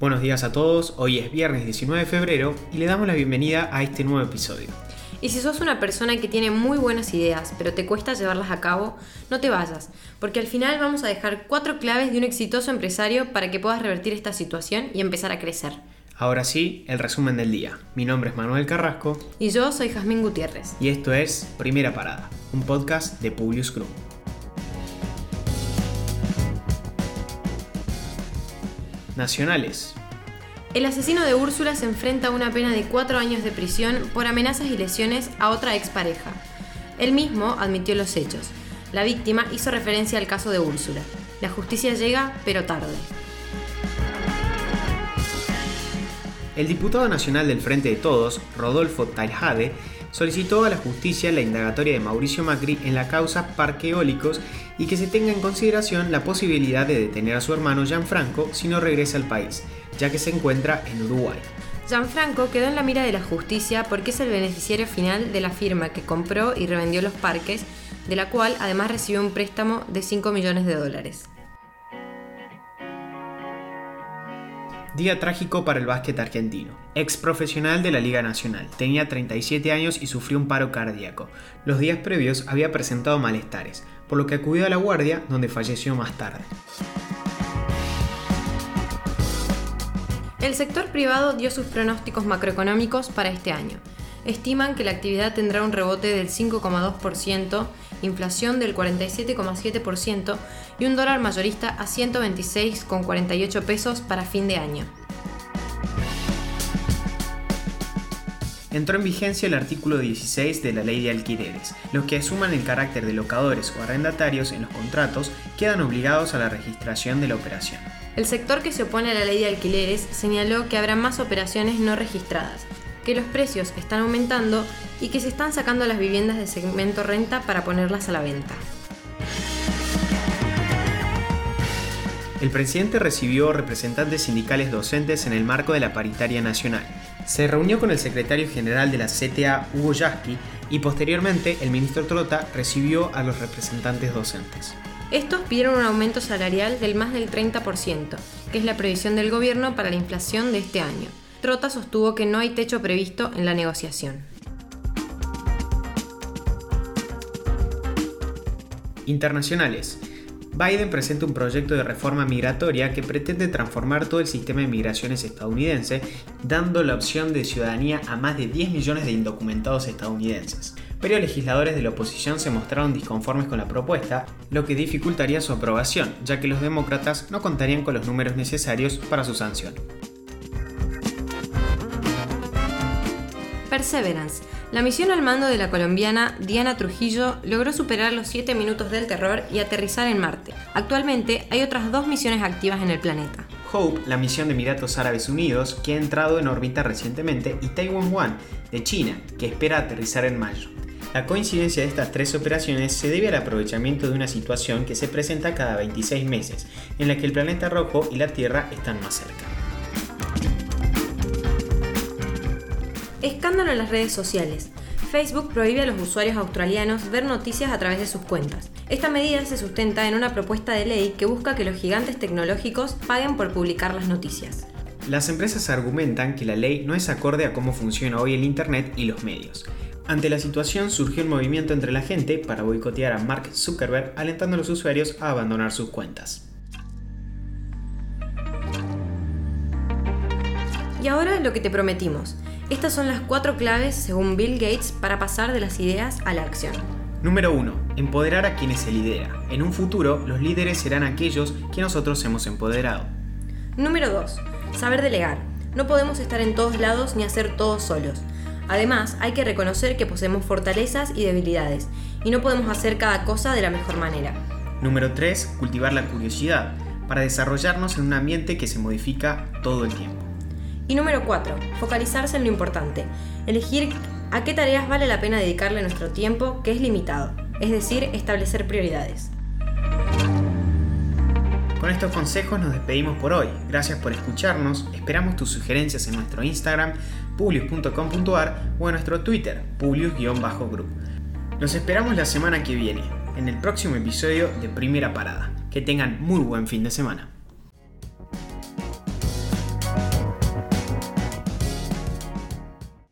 Buenos días a todos, hoy es viernes 19 de febrero y le damos la bienvenida a este nuevo episodio. Y si sos una persona que tiene muy buenas ideas, pero te cuesta llevarlas a cabo, no te vayas, porque al final vamos a dejar cuatro claves de un exitoso empresario para que puedas revertir esta situación y empezar a crecer. Ahora sí, el resumen del día. Mi nombre es Manuel Carrasco. Y yo soy Jazmín Gutiérrez. Y esto es Primera Parada, un podcast de Publius Group. Nacionales. El asesino de Úrsula se enfrenta a una pena de cuatro años de prisión por amenazas y lesiones a otra expareja. Él mismo admitió los hechos. La víctima hizo referencia al caso de Úrsula. La justicia llega, pero tarde. El diputado nacional del Frente de Todos, Rodolfo Taljade, solicitó a la justicia la indagatoria de Mauricio Macri en la causa Parque Eólicos y que se tenga en consideración la posibilidad de detener a su hermano Gianfranco si no regresa al país, ya que se encuentra en Uruguay. Gianfranco quedó en la mira de la justicia porque es el beneficiario final de la firma que compró y revendió los parques, de la cual además recibió un préstamo de 5 millones de dólares. Día trágico para el básquet argentino. Ex profesional de la Liga Nacional. Tenía 37 años y sufrió un paro cardíaco. Los días previos había presentado malestares, por lo que acudió a la guardia donde falleció más tarde. El sector privado dio sus pronósticos macroeconómicos para este año. Estiman que la actividad tendrá un rebote del 5,2%, inflación del 47,7% y un dólar mayorista a 126,48 pesos para fin de año. entró en vigencia el artículo 16 de la Ley de Alquileres. Los que asuman el carácter de locadores o arrendatarios en los contratos quedan obligados a la registración de la operación. El sector que se opone a la ley de alquileres señaló que habrá más operaciones no registradas, que los precios están aumentando y que se están sacando las viviendas del segmento renta para ponerlas a la venta. El presidente recibió representantes sindicales docentes en el marco de la paritaria nacional. Se reunió con el secretario general de la CTA, Hugo Yasky, y posteriormente el ministro Trota recibió a los representantes docentes. Estos pidieron un aumento salarial del más del 30%, que es la previsión del gobierno para la inflación de este año. Trota sostuvo que no hay techo previsto en la negociación. Internacionales. Biden presenta un proyecto de reforma migratoria que pretende transformar todo el sistema de migraciones estadounidense, dando la opción de ciudadanía a más de 10 millones de indocumentados estadounidenses pero legisladores de la oposición se mostraron disconformes con la propuesta, lo que dificultaría su aprobación, ya que los demócratas no contarían con los números necesarios para su sanción. Perseverance. La misión al mando de la colombiana Diana Trujillo logró superar los 7 minutos del terror y aterrizar en Marte. Actualmente hay otras dos misiones activas en el planeta. Hope, la misión de Emiratos Árabes Unidos, que ha entrado en órbita recientemente, y Taiwan One, de China, que espera aterrizar en mayo. La coincidencia de estas tres operaciones se debe al aprovechamiento de una situación que se presenta cada 26 meses, en la que el planeta rojo y la Tierra están más cerca. Escándalo en las redes sociales. Facebook prohíbe a los usuarios australianos ver noticias a través de sus cuentas. Esta medida se sustenta en una propuesta de ley que busca que los gigantes tecnológicos paguen por publicar las noticias. Las empresas argumentan que la ley no es acorde a cómo funciona hoy el Internet y los medios. Ante la situación surgió un movimiento entre la gente para boicotear a Mark Zuckerberg, alentando a los usuarios a abandonar sus cuentas. Y ahora lo que te prometimos. Estas son las cuatro claves, según Bill Gates, para pasar de las ideas a la acción. Número 1. Empoderar a quienes se lidera. En un futuro, los líderes serán aquellos que nosotros hemos empoderado. Número 2. Saber delegar. No podemos estar en todos lados ni hacer todo solos. Además, hay que reconocer que poseemos fortalezas y debilidades, y no podemos hacer cada cosa de la mejor manera. Número 3. Cultivar la curiosidad, para desarrollarnos en un ambiente que se modifica todo el tiempo. Y número 4. Focalizarse en lo importante, elegir a qué tareas vale la pena dedicarle nuestro tiempo, que es limitado, es decir, establecer prioridades. Con estos consejos nos despedimos por hoy. Gracias por escucharnos. Esperamos tus sugerencias en nuestro Instagram, publius.com.ar o en nuestro Twitter, publius-group. Nos esperamos la semana que viene, en el próximo episodio de Primera Parada. Que tengan muy buen fin de semana.